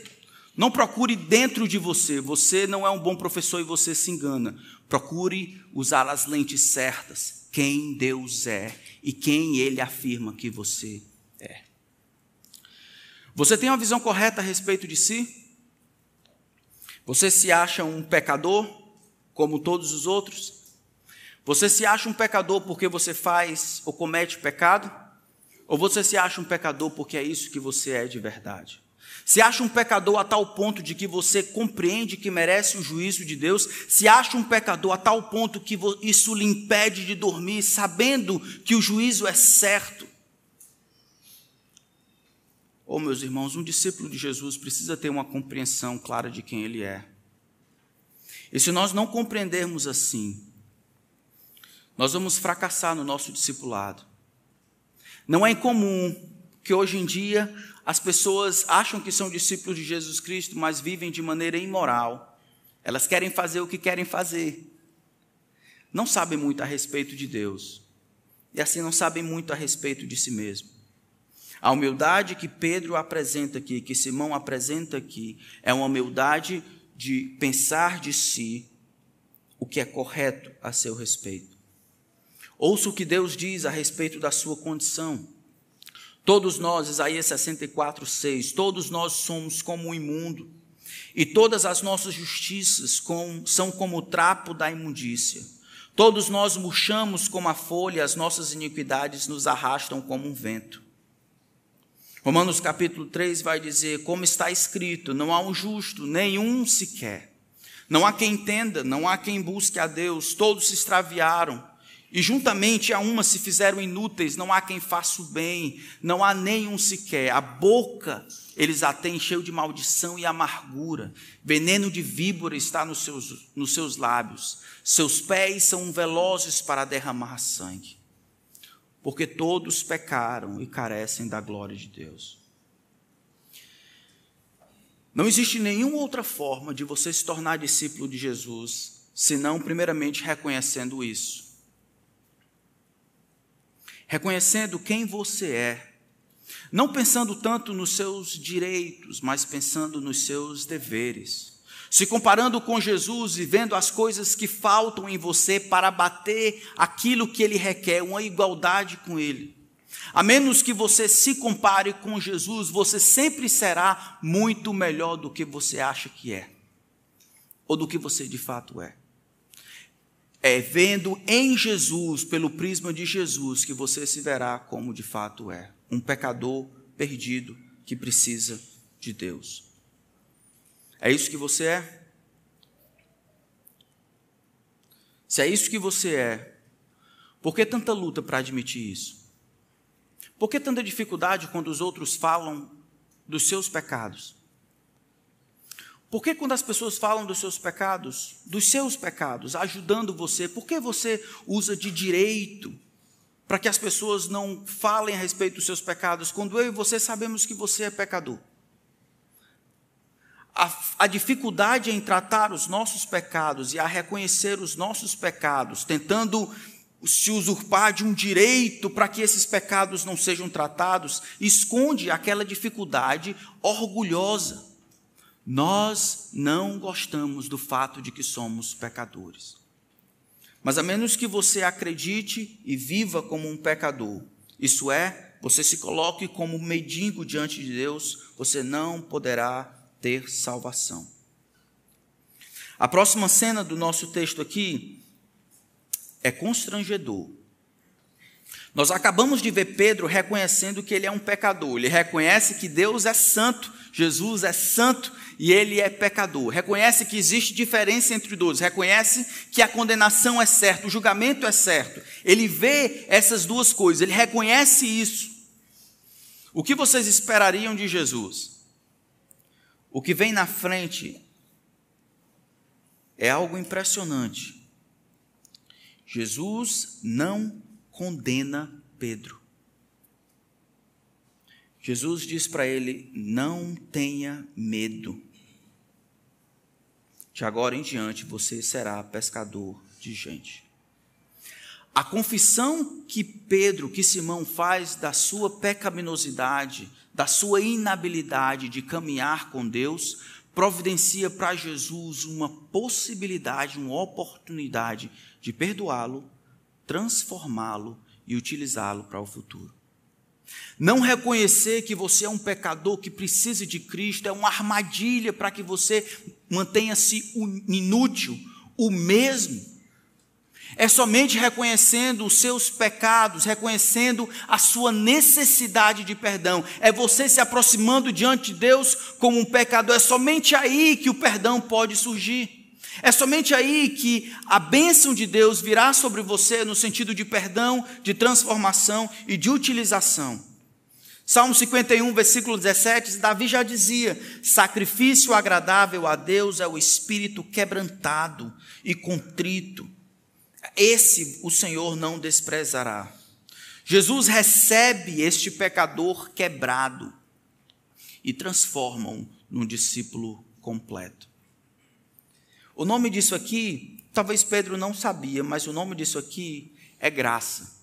Não procure dentro de você, você não é um bom professor e você se engana. Procure usar as lentes certas, quem Deus é e quem Ele afirma que você é. Você tem uma visão correta a respeito de si? Você se acha um pecador, como todos os outros? Você se acha um pecador porque você faz ou comete pecado? Ou você se acha um pecador porque é isso que você é de verdade? Se acha um pecador a tal ponto de que você compreende que merece o juízo de Deus, se acha um pecador a tal ponto que isso lhe impede de dormir, sabendo que o juízo é certo. Oh, meus irmãos, um discípulo de Jesus precisa ter uma compreensão clara de quem ele é. E se nós não compreendermos assim, nós vamos fracassar no nosso discipulado. Não é incomum que hoje em dia as pessoas acham que são discípulos de Jesus Cristo, mas vivem de maneira imoral. Elas querem fazer o que querem fazer. Não sabem muito a respeito de Deus. E assim não sabem muito a respeito de si mesmo. A humildade que Pedro apresenta aqui, que Simão apresenta aqui, é uma humildade de pensar de si o que é correto a seu respeito. Ouça o que Deus diz a respeito da sua condição. Todos nós, Isaías 64, 6, todos nós somos como um imundo, e todas as nossas justiças com, são como o trapo da imundícia. Todos nós murchamos como a folha, as nossas iniquidades nos arrastam como um vento. Romanos capítulo 3 vai dizer: Como está escrito, não há um justo, nenhum sequer. Não há quem entenda, não há quem busque a Deus, todos se extraviaram e juntamente a uma se fizeram inúteis, não há quem faça o bem, não há nenhum sequer. A boca eles a têm cheio de maldição e amargura. Veneno de víbora está nos seus, nos seus lábios. Seus pés são velozes para derramar sangue. Porque todos pecaram e carecem da glória de Deus. Não existe nenhuma outra forma de você se tornar discípulo de Jesus, senão, primeiramente, reconhecendo isso reconhecendo quem você é, não pensando tanto nos seus direitos, mas pensando nos seus deveres. Se comparando com Jesus e vendo as coisas que faltam em você para bater aquilo que ele requer, uma igualdade com ele. A menos que você se compare com Jesus, você sempre será muito melhor do que você acha que é, ou do que você de fato é. É vendo em Jesus, pelo prisma de Jesus, que você se verá como de fato é um pecador perdido que precisa de Deus. É isso que você é? Se é isso que você é, por que tanta luta para admitir isso? Por que tanta dificuldade quando os outros falam dos seus pecados? Por que quando as pessoas falam dos seus pecados, dos seus pecados, ajudando você, por que você usa de direito para que as pessoas não falem a respeito dos seus pecados, quando eu e você sabemos que você é pecador? A, a, dificuldade em tratar os nossos pecados e a reconhecer os nossos pecados, tentando se usurpar de um direito para que esses pecados não sejam tratados, esconde aquela dificuldade orgulhosa. Nós não gostamos do fato de que somos pecadores. Mas a menos que você acredite e viva como um pecador, isso é, você se coloque como mendigo diante de Deus, você não poderá ter salvação. A próxima cena do nosso texto aqui é constrangedor. Nós acabamos de ver Pedro reconhecendo que ele é um pecador. Ele reconhece que Deus é santo, Jesus é santo e ele é pecador. Reconhece que existe diferença entre dois. Reconhece que a condenação é certa, o julgamento é certo. Ele vê essas duas coisas, ele reconhece isso. O que vocês esperariam de Jesus? O que vem na frente é algo impressionante. Jesus não condena Pedro. Jesus diz para ele: não tenha medo. De agora em diante você será pescador de gente. A confissão que Pedro, que Simão faz da sua pecaminosidade, da sua inabilidade de caminhar com Deus, providencia para Jesus uma possibilidade, uma oportunidade de perdoá-lo, transformá-lo e utilizá-lo para o futuro. Não reconhecer que você é um pecador que precisa de Cristo é uma armadilha para que você mantenha-se inútil, o mesmo é somente reconhecendo os seus pecados, reconhecendo a sua necessidade de perdão. É você se aproximando diante de Deus como um pecador. É somente aí que o perdão pode surgir. É somente aí que a bênção de Deus virá sobre você no sentido de perdão, de transformação e de utilização. Salmo 51, versículo 17, Davi já dizia: Sacrifício agradável a Deus é o espírito quebrantado e contrito esse o Senhor não desprezará. Jesus recebe este pecador quebrado e transforma-o num discípulo completo. O nome disso aqui, talvez Pedro não sabia, mas o nome disso aqui é graça.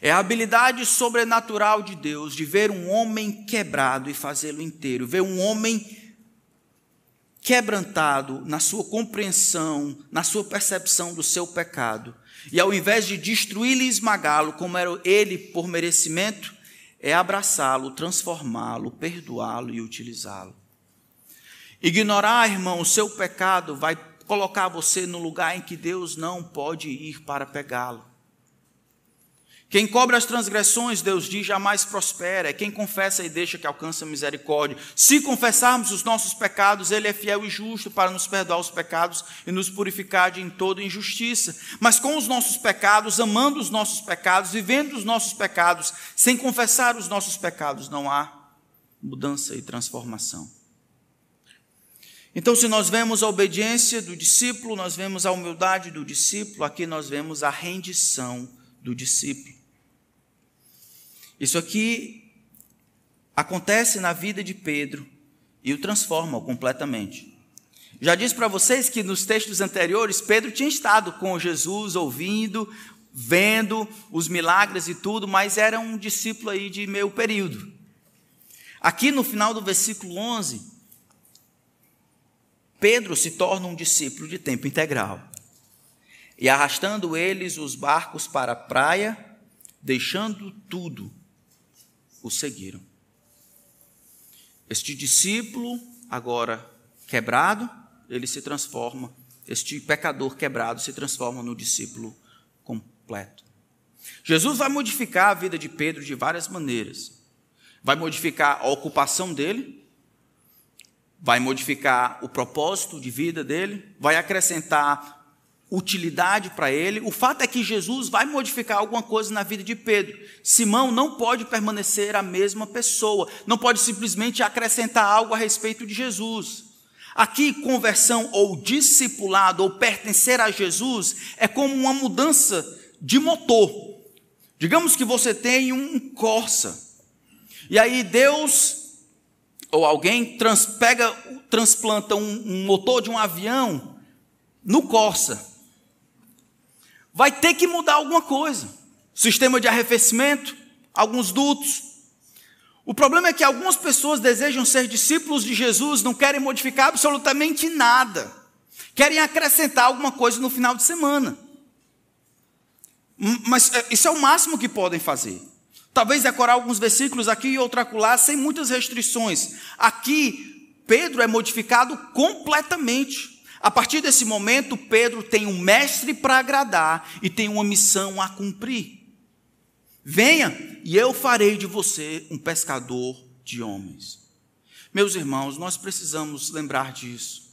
É a habilidade sobrenatural de Deus de ver um homem quebrado e fazê-lo inteiro, ver um homem quebrantado na sua compreensão, na sua percepção do seu pecado. E ao invés de destruí-lo e esmagá-lo, como era ele por merecimento, é abraçá-lo, transformá-lo, perdoá-lo e utilizá-lo. Ignorar, irmão, o seu pecado vai colocar você no lugar em que Deus não pode ir para pegá-lo. Quem cobre as transgressões, Deus diz, jamais prospera. É quem confessa e deixa que alcança misericórdia. Se confessarmos os nossos pecados, Ele é fiel e justo para nos perdoar os pecados e nos purificar de toda injustiça. Mas com os nossos pecados, amando os nossos pecados, vivendo os nossos pecados, sem confessar os nossos pecados, não há mudança e transformação. Então, se nós vemos a obediência do discípulo, nós vemos a humildade do discípulo, aqui nós vemos a rendição do discípulo. Isso aqui acontece na vida de Pedro e o transforma completamente. Já disse para vocês que nos textos anteriores, Pedro tinha estado com Jesus, ouvindo, vendo os milagres e tudo, mas era um discípulo aí de meio período. Aqui no final do versículo 11, Pedro se torna um discípulo de tempo integral. E arrastando eles os barcos para a praia, deixando tudo, o seguiram. Este discípulo, agora quebrado, ele se transforma, este pecador quebrado se transforma no discípulo completo. Jesus vai modificar a vida de Pedro de várias maneiras. Vai modificar a ocupação dele, vai modificar o propósito de vida dele, vai acrescentar utilidade para ele. O fato é que Jesus vai modificar alguma coisa na vida de Pedro. Simão não pode permanecer a mesma pessoa, não pode simplesmente acrescentar algo a respeito de Jesus. Aqui, conversão ou discipulado ou pertencer a Jesus é como uma mudança de motor. Digamos que você tem um Corsa, e aí Deus ou alguém trans, pega, transplanta um, um motor de um avião no Corsa vai ter que mudar alguma coisa. Sistema de arrefecimento, alguns dutos. O problema é que algumas pessoas desejam ser discípulos de Jesus, não querem modificar absolutamente nada. Querem acrescentar alguma coisa no final de semana. Mas é, isso é o máximo que podem fazer. Talvez decorar alguns versículos aqui e outro acolá, sem muitas restrições. Aqui, Pedro é modificado completamente. A partir desse momento, Pedro tem um mestre para agradar e tem uma missão a cumprir. Venha e eu farei de você um pescador de homens. Meus irmãos, nós precisamos lembrar disso.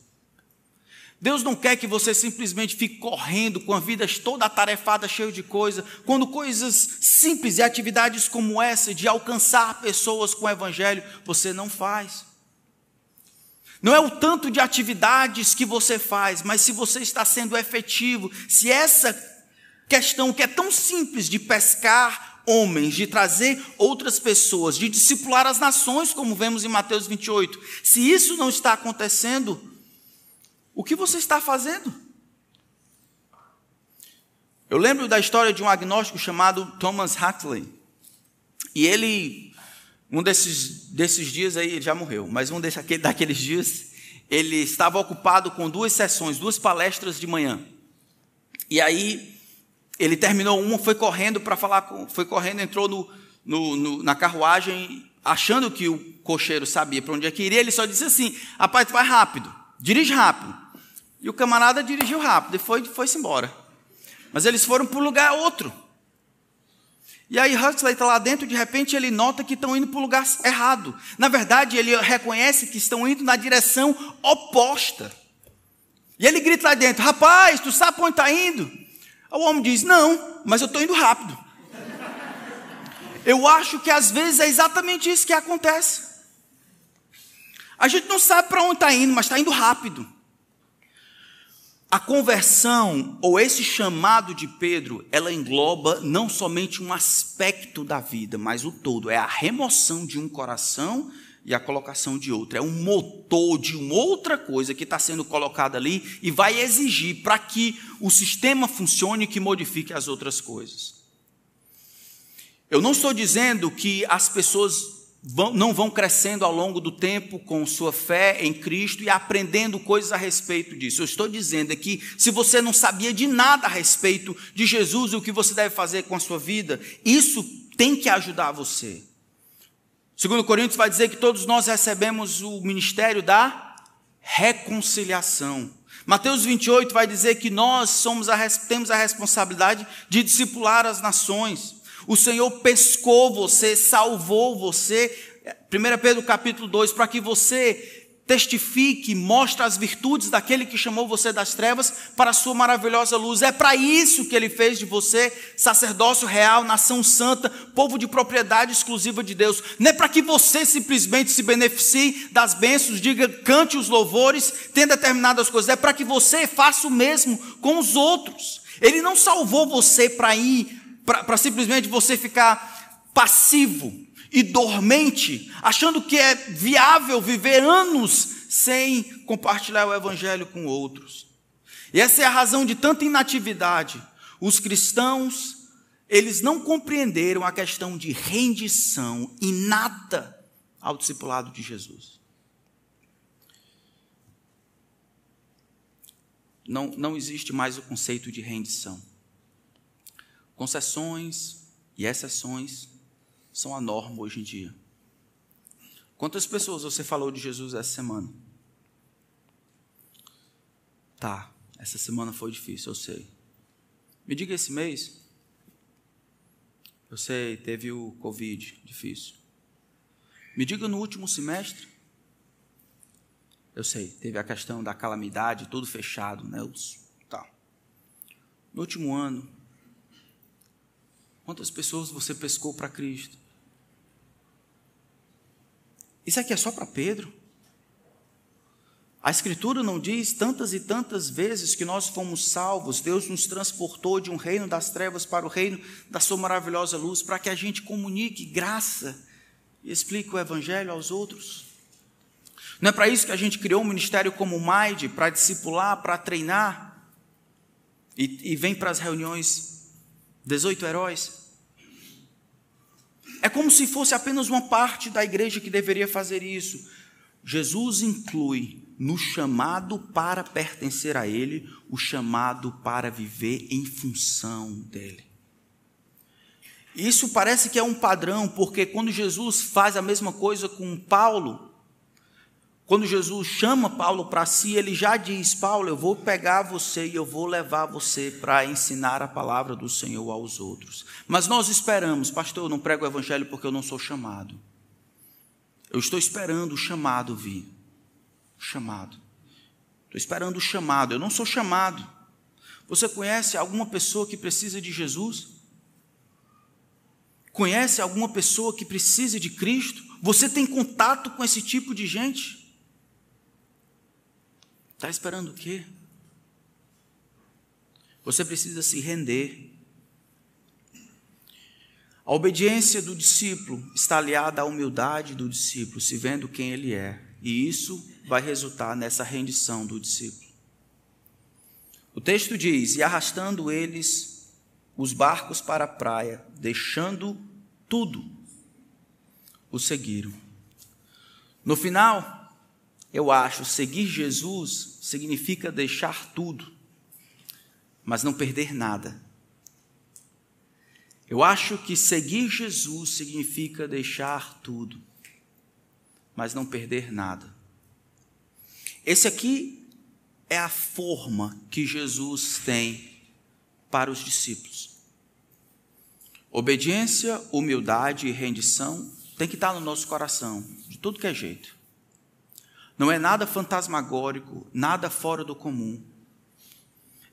Deus não quer que você simplesmente fique correndo com a vida toda atarefada, cheia de coisa, quando coisas simples e atividades como essa de alcançar pessoas com o evangelho você não faz. Não é o tanto de atividades que você faz, mas se você está sendo efetivo, se essa questão que é tão simples de pescar homens, de trazer outras pessoas, de discipular as nações, como vemos em Mateus 28, se isso não está acontecendo, o que você está fazendo? Eu lembro da história de um agnóstico chamado Thomas Hartley. E ele um desses, desses dias aí, ele já morreu, mas um desses, daqueles dias, ele estava ocupado com duas sessões, duas palestras de manhã. E aí, ele terminou uma, foi correndo para falar com. Foi correndo, entrou no, no, no, na carruagem, achando que o cocheiro sabia para onde é que iria. Ele só disse assim: rapaz, vai rápido, dirige rápido. E o camarada dirigiu rápido e foi-se foi embora. Mas eles foram para um lugar outro. E aí Huxley está lá dentro, de repente ele nota que estão indo para o lugar errado. Na verdade, ele reconhece que estão indo na direção oposta. E ele grita lá dentro: Rapaz, tu sabe onde está indo? O homem diz: Não, mas eu estou indo rápido. Eu acho que às vezes é exatamente isso que acontece. A gente não sabe para onde está indo, mas está indo rápido. A conversão, ou esse chamado de Pedro, ela engloba não somente um aspecto da vida, mas o todo. É a remoção de um coração e a colocação de outro. É um motor de uma outra coisa que está sendo colocada ali e vai exigir para que o sistema funcione que modifique as outras coisas. Eu não estou dizendo que as pessoas vão, não vão crescendo ao longo do tempo com sua fé em Cristo e aprendendo coisas a respeito disso. Eu estou dizendo aqui, se você não sabia de nada a respeito de Jesus e o que você deve fazer com a sua vida, isso tem que ajudar você. Segundo Coríntios vai dizer que todos nós recebemos o ministério da reconciliação. Mateus 28 vai dizer que nós somos a, temos a responsabilidade de discipular as nações. O Senhor pescou você, salvou você. 1 Pedro capítulo 2, para que você testifique, mostre as virtudes daquele que chamou você das trevas para a sua maravilhosa luz. É para isso que ele fez de você sacerdócio real, nação santa, povo de propriedade exclusiva de Deus. Não é para que você simplesmente se beneficie das bênçãos, diga, cante os louvores, tenha determinadas coisas. É para que você faça o mesmo com os outros. Ele não salvou você para ir para simplesmente você ficar passivo e dormente, achando que é viável viver anos sem compartilhar o Evangelho com outros. E essa é a razão de tanta inatividade. Os cristãos, eles não compreenderam a questão de rendição inata ao discipulado de Jesus. Não, não existe mais o conceito de rendição concessões, E exceções são a norma hoje em dia. Quantas pessoas você falou de Jesus essa semana? Tá, essa semana foi difícil, eu sei. Me diga esse mês. Eu sei, teve o Covid, difícil. Me diga no último semestre. Eu sei, teve a questão da calamidade, tudo fechado, né? Os, tá. No último ano, quantas pessoas você pescou para Cristo? Isso aqui é só para Pedro. A Escritura não diz tantas e tantas vezes que nós fomos salvos, Deus nos transportou de um reino das trevas para o reino da Sua maravilhosa luz, para que a gente comunique graça e explique o Evangelho aos outros. Não é para isso que a gente criou um ministério como o MAID, para discipular, para treinar, e, e vem para as reuniões 18 heróis. É como se fosse apenas uma parte da igreja que deveria fazer isso. Jesus inclui no chamado para pertencer a Ele, o chamado para viver em função dele. Isso parece que é um padrão, porque quando Jesus faz a mesma coisa com Paulo, quando Jesus chama Paulo para si, ele já diz: Paulo, eu vou pegar você e eu vou levar você para ensinar a palavra do Senhor aos outros. Mas nós esperamos, pastor, eu não prego o evangelho porque eu não sou chamado. Eu estou esperando o chamado vir chamado. Estou esperando o chamado. Eu não sou chamado. Você conhece alguma pessoa que precisa de Jesus? Conhece alguma pessoa que precisa de Cristo? Você tem contato com esse tipo de gente? Está esperando o quê? Você precisa se render. A obediência do discípulo está aliada à humildade do discípulo, se vendo quem ele é. E isso vai resultar nessa rendição do discípulo. O texto diz: E arrastando eles os barcos para a praia, deixando tudo, o seguiram. No final, eu acho, seguir Jesus significa deixar tudo, mas não perder nada. Eu acho que seguir Jesus significa deixar tudo, mas não perder nada. Esse aqui é a forma que Jesus tem para os discípulos. Obediência, humildade e rendição tem que estar no nosso coração, de tudo que é jeito. Não é nada fantasmagórico, nada fora do comum.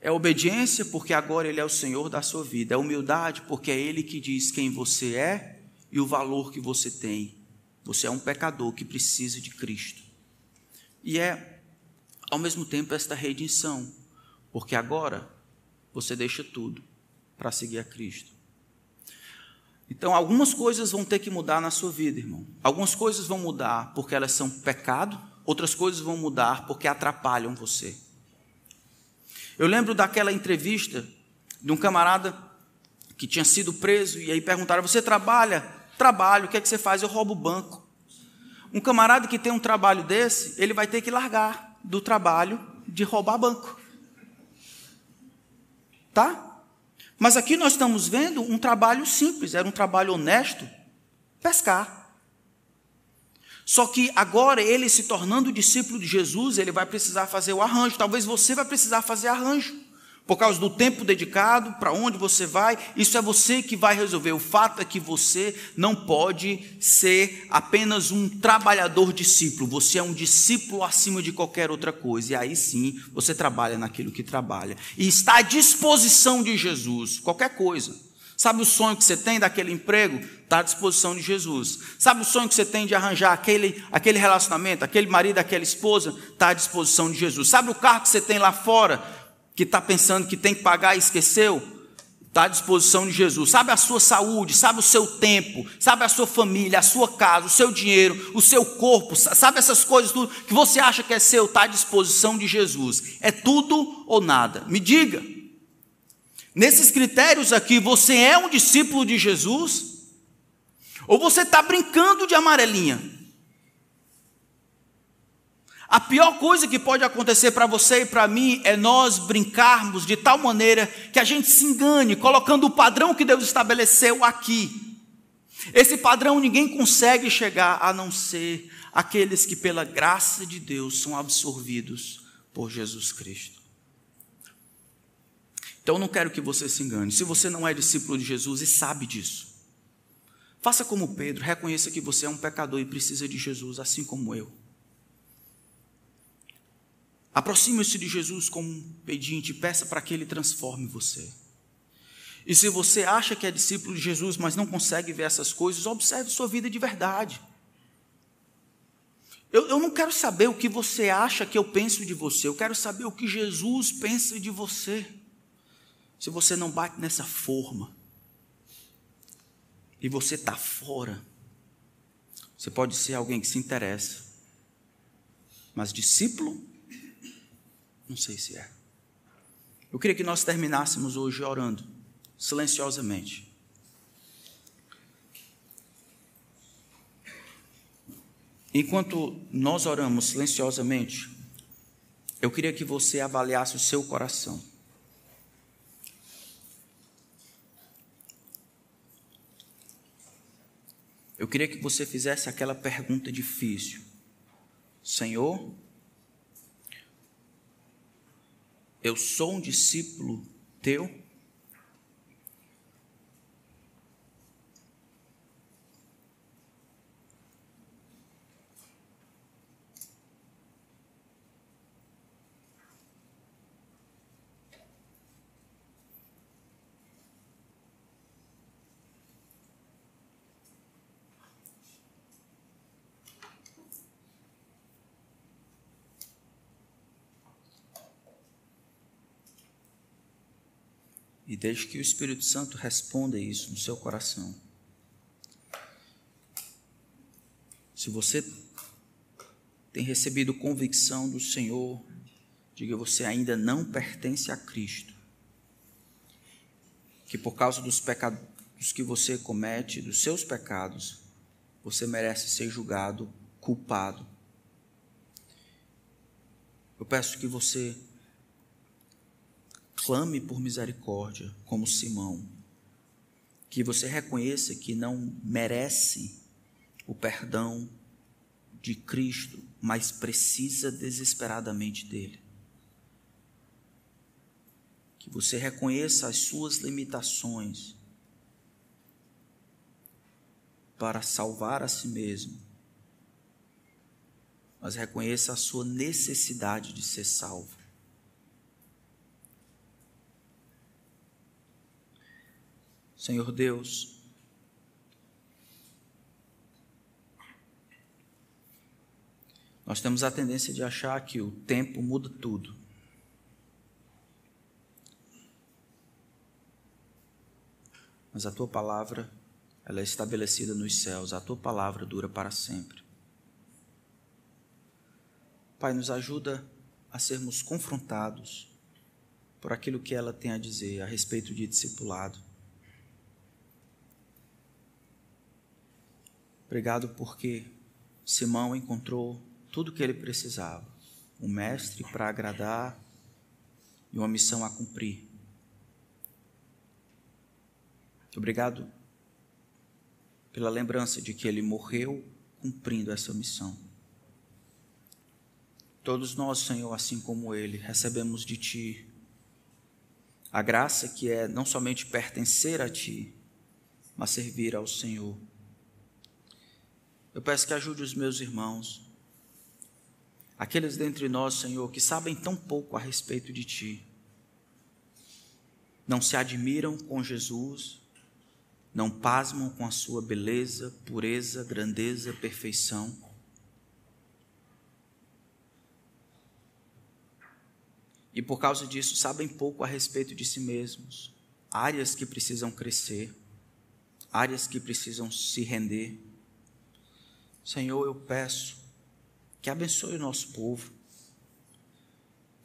É obediência porque agora Ele é o Senhor da sua vida. É humildade porque é Ele que diz quem você é e o valor que você tem. Você é um pecador que precisa de Cristo. E é, ao mesmo tempo, esta redenção, porque agora você deixa tudo para seguir a Cristo. Então, algumas coisas vão ter que mudar na sua vida, irmão. Algumas coisas vão mudar porque elas são pecado, outras coisas vão mudar porque atrapalham você. Eu lembro daquela entrevista de um camarada que tinha sido preso e aí perguntaram: Você trabalha? Trabalho, o que é que você faz? Eu roubo o banco. Um camarada que tem um trabalho desse, ele vai ter que largar do trabalho de roubar banco. Tá? Mas aqui nós estamos vendo um trabalho simples, era um trabalho honesto, pescar. Só que agora ele se tornando discípulo de Jesus, ele vai precisar fazer o arranjo. Talvez você vai precisar fazer arranjo por causa do tempo dedicado, para onde você vai, isso é você que vai resolver. O fato é que você não pode ser apenas um trabalhador discípulo, você é um discípulo acima de qualquer outra coisa, e aí sim você trabalha naquilo que trabalha, e está à disposição de Jesus, qualquer coisa. Sabe o sonho que você tem daquele emprego? Está à disposição de Jesus. Sabe o sonho que você tem de arranjar aquele, aquele relacionamento, aquele marido, aquela esposa? Está à disposição de Jesus. Sabe o carro que você tem lá fora? que está pensando que tem que pagar e esqueceu, está à disposição de Jesus. Sabe a sua saúde, sabe o seu tempo, sabe a sua família, a sua casa, o seu dinheiro, o seu corpo, sabe essas coisas tudo que você acha que é seu, está à disposição de Jesus. É tudo ou nada. Me diga. Nesses critérios aqui, você é um discípulo de Jesus? Ou você está brincando de amarelinha? A pior coisa que pode acontecer para você e para mim é nós brincarmos de tal maneira que a gente se engane, colocando o padrão que Deus estabeleceu aqui. Esse padrão ninguém consegue chegar a não ser aqueles que, pela graça de Deus, são absorvidos por Jesus Cristo. Então, eu não quero que você se engane. Se você não é discípulo de Jesus e sabe disso, faça como Pedro, reconheça que você é um pecador e precisa de Jesus, assim como eu. Aproxime-se de Jesus como um pedinte, peça para que ele transforme você. E se você acha que é discípulo de Jesus, mas não consegue ver essas coisas, observe sua vida de verdade. Eu, eu não quero saber o que você acha que eu penso de você, eu quero saber o que Jesus pensa de você. Se você não bate nessa forma, e você está fora, você pode ser alguém que se interessa, mas discípulo, não sei se é. Eu queria que nós terminássemos hoje orando, silenciosamente. Enquanto nós oramos silenciosamente, eu queria que você avaliasse o seu coração. Eu queria que você fizesse aquela pergunta difícil: Senhor, eu sou um discípulo teu? E deixe que o Espírito Santo responda isso no seu coração. Se você tem recebido convicção do Senhor de que você ainda não pertence a Cristo, que por causa dos pecados que você comete, dos seus pecados, você merece ser julgado culpado. Eu peço que você clame por misericórdia, como Simão. Que você reconheça que não merece o perdão de Cristo, mas precisa desesperadamente dele. Que você reconheça as suas limitações para salvar a si mesmo, mas reconheça a sua necessidade de ser salvo. Senhor Deus, nós temos a tendência de achar que o tempo muda tudo. Mas a tua palavra, ela é estabelecida nos céus, a tua palavra dura para sempre. Pai, nos ajuda a sermos confrontados por aquilo que ela tem a dizer a respeito de discipulado. Obrigado porque Simão encontrou tudo o que ele precisava: um mestre para agradar e uma missão a cumprir. Obrigado pela lembrança de que ele morreu cumprindo essa missão. Todos nós, Senhor, assim como ele, recebemos de Ti a graça que é não somente pertencer a Ti, mas servir ao Senhor. Eu peço que ajude os meus irmãos, aqueles dentre nós, Senhor, que sabem tão pouco a respeito de Ti, não se admiram com Jesus, não pasmam com a Sua beleza, pureza, grandeza, perfeição. E por causa disso, sabem pouco a respeito de si mesmos, áreas que precisam crescer, áreas que precisam se render Senhor, eu peço que abençoe o nosso povo,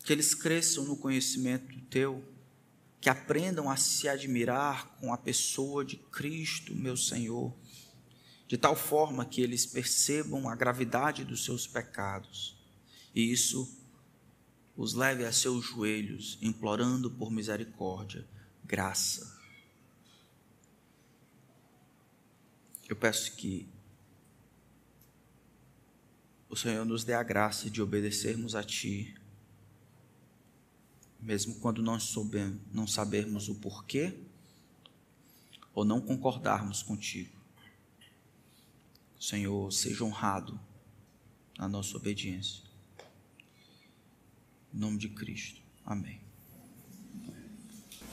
que eles cresçam no conhecimento teu, que aprendam a se admirar com a pessoa de Cristo, meu Senhor, de tal forma que eles percebam a gravidade dos seus pecados E isso os leve a seus joelhos, implorando por misericórdia, graça. Eu peço que o Senhor nos dê a graça de obedecermos a Ti, mesmo quando nós soubemos, não sabermos o porquê ou não concordarmos contigo. Senhor, seja honrado na nossa obediência. Em nome de Cristo. Amém.